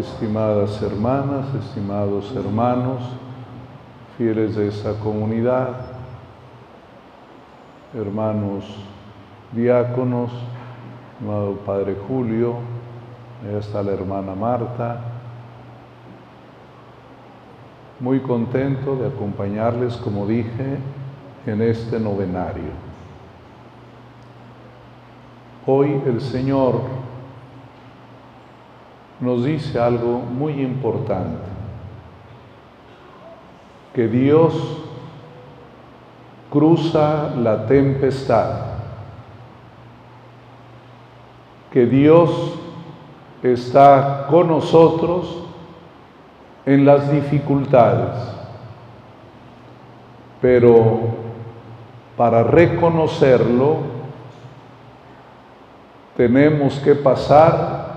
estimadas hermanas, estimados hermanos, fieles de esta comunidad, hermanos diáconos, amado Padre Julio, ahí está la hermana Marta, muy contento de acompañarles, como dije, en este novenario. Hoy el Señor nos dice algo muy importante, que Dios cruza la tempestad, que Dios está con nosotros en las dificultades, pero para reconocerlo tenemos que pasar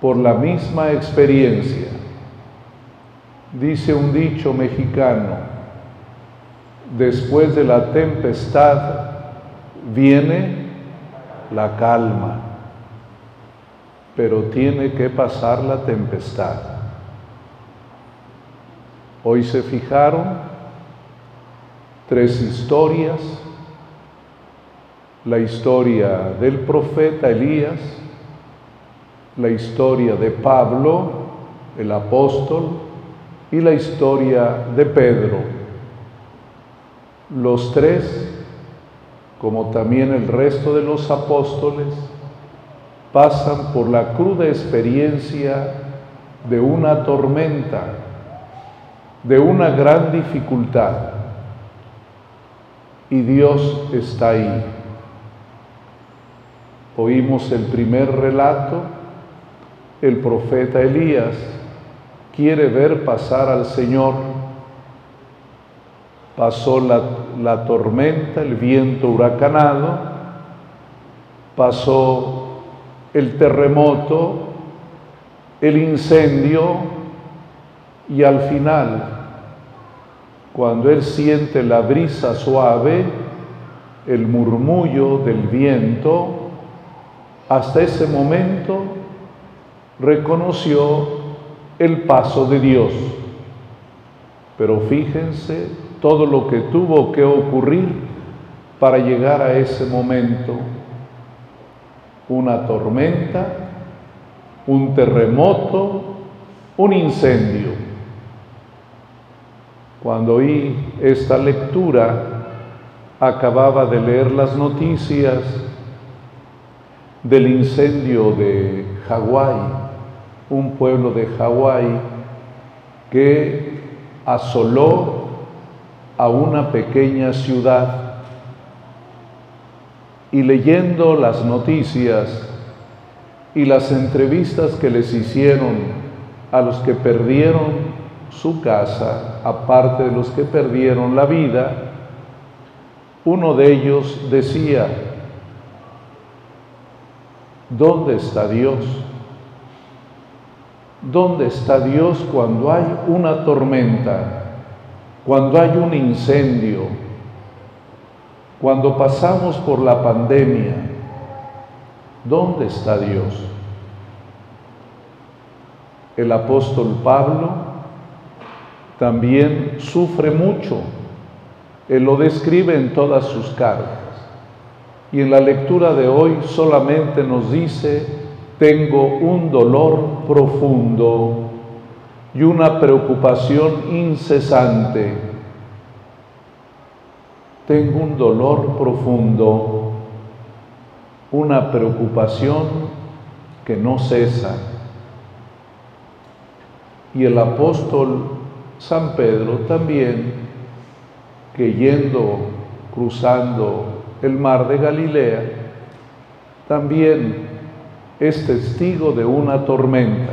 por la misma experiencia. Dice un dicho mexicano, después de la tempestad viene la calma, pero tiene que pasar la tempestad. Hoy se fijaron tres historias, la historia del profeta Elías, la historia de Pablo, el apóstol, y la historia de Pedro. Los tres, como también el resto de los apóstoles, pasan por la cruda experiencia de una tormenta de una gran dificultad y Dios está ahí. Oímos el primer relato, el profeta Elías quiere ver pasar al Señor. Pasó la, la tormenta, el viento huracanado, pasó el terremoto, el incendio, y al final, cuando él siente la brisa suave, el murmullo del viento, hasta ese momento reconoció el paso de Dios. Pero fíjense todo lo que tuvo que ocurrir para llegar a ese momento. Una tormenta, un terremoto, un incendio. Cuando oí esta lectura, acababa de leer las noticias del incendio de Hawái, un pueblo de Hawái que asoló a una pequeña ciudad. Y leyendo las noticias y las entrevistas que les hicieron a los que perdieron su casa, aparte de los que perdieron la vida, uno de ellos decía, ¿dónde está Dios? ¿Dónde está Dios cuando hay una tormenta, cuando hay un incendio, cuando pasamos por la pandemia? ¿Dónde está Dios? El apóstol Pablo también sufre mucho. Él lo describe en todas sus cartas. Y en la lectura de hoy solamente nos dice, tengo un dolor profundo y una preocupación incesante. Tengo un dolor profundo, una preocupación que no cesa. Y el apóstol San Pedro también, que yendo, cruzando el mar de Galilea, también es testigo de una tormenta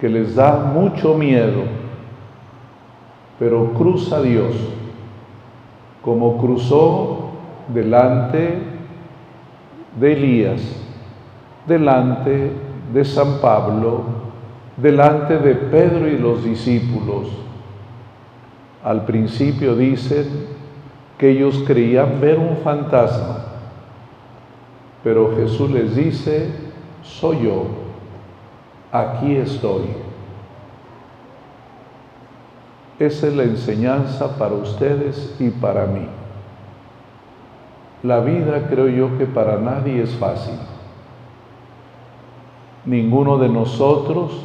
que les da mucho miedo, pero cruza Dios, como cruzó delante de Elías, delante de San Pablo, delante de Pedro y los discípulos. Al principio dicen que ellos creían ver un fantasma, pero Jesús les dice, soy yo. aquí estoy. Esa es la enseñanza para ustedes y para mí. La vida creo yo que para nadie es fácil. Ninguno de nosotros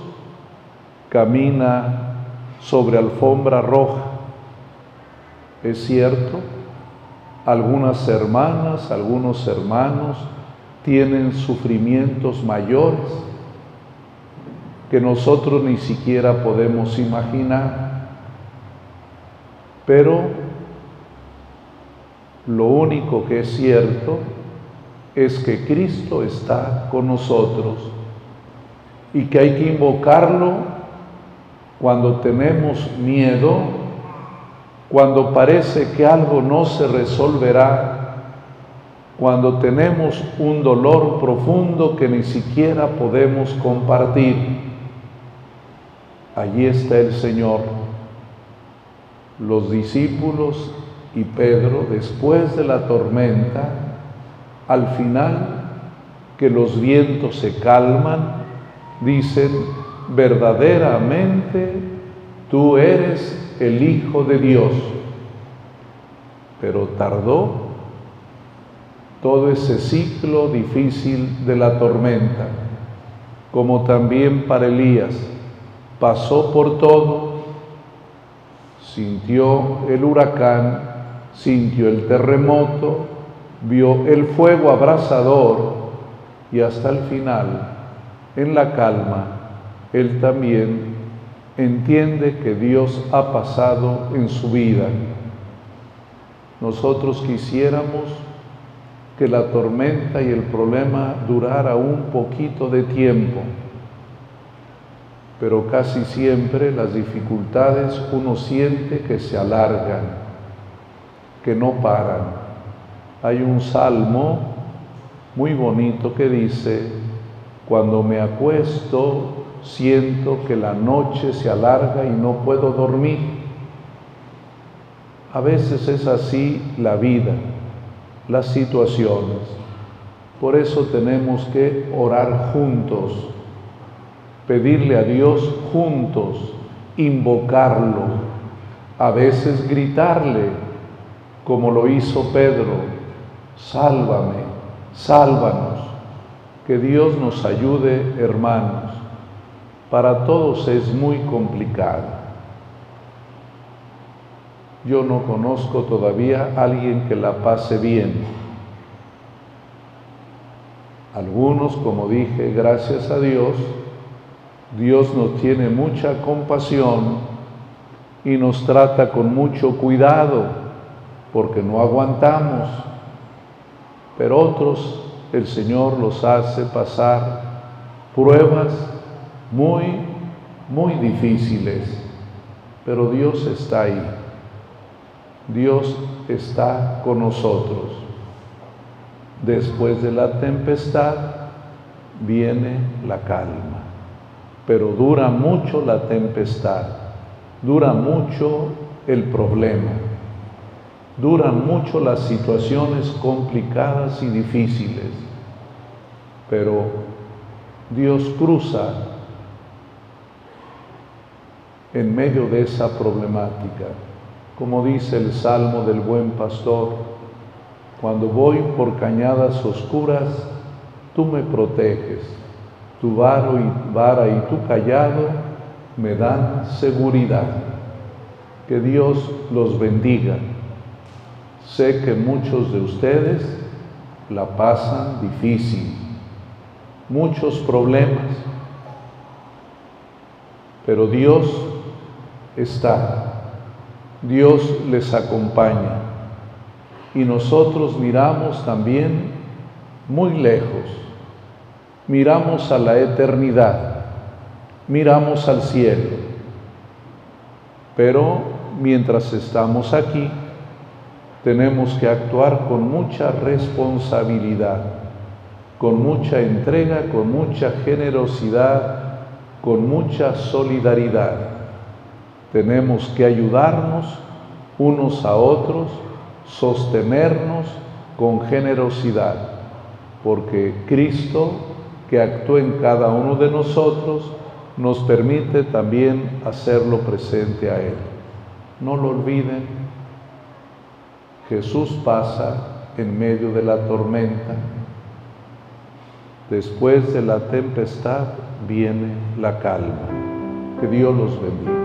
camina sobre alfombra roja. Es cierto, algunas hermanas, algunos hermanos tienen sufrimientos mayores que nosotros ni siquiera podemos imaginar. Pero lo único que es cierto es que Cristo está con nosotros y que hay que invocarlo cuando tenemos miedo, cuando parece que algo no se resolverá, cuando tenemos un dolor profundo que ni siquiera podemos compartir. Allí está el Señor los discípulos y Pedro, después de la tormenta, al final que los vientos se calman, dicen, verdaderamente tú eres el Hijo de Dios. Pero tardó todo ese ciclo difícil de la tormenta, como también para Elías, pasó por todo sintió el huracán, sintió el terremoto, vio el fuego abrasador y hasta el final, en la calma, él también entiende que Dios ha pasado en su vida. Nosotros quisiéramos que la tormenta y el problema durara un poquito de tiempo pero casi siempre las dificultades uno siente que se alargan, que no paran. Hay un salmo muy bonito que dice, cuando me acuesto siento que la noche se alarga y no puedo dormir. A veces es así la vida, las situaciones. Por eso tenemos que orar juntos pedirle a Dios juntos, invocarlo, a veces gritarle, como lo hizo Pedro, sálvame, sálvanos, que Dios nos ayude, hermanos. Para todos es muy complicado. Yo no conozco todavía a alguien que la pase bien. Algunos, como dije, gracias a Dios, Dios nos tiene mucha compasión y nos trata con mucho cuidado porque no aguantamos. Pero otros el Señor los hace pasar pruebas muy, muy difíciles. Pero Dios está ahí. Dios está con nosotros. Después de la tempestad viene la calma pero dura mucho la tempestad, dura mucho el problema, duran mucho las situaciones complicadas y difíciles, pero Dios cruza en medio de esa problemática. Como dice el Salmo del Buen Pastor, cuando voy por cañadas oscuras, tú me proteges tu y vara y tu callado me dan seguridad. Que Dios los bendiga. Sé que muchos de ustedes la pasan difícil, muchos problemas, pero Dios está, Dios les acompaña y nosotros miramos también muy lejos miramos a la eternidad, miramos al cielo. Pero mientras estamos aquí, tenemos que actuar con mucha responsabilidad, con mucha entrega, con mucha generosidad, con mucha solidaridad. Tenemos que ayudarnos unos a otros, sostenernos con generosidad, porque Cristo que actúa en cada uno de nosotros, nos permite también hacerlo presente a Él. No lo olviden, Jesús pasa en medio de la tormenta. Después de la tempestad viene la calma. Que Dios los bendiga.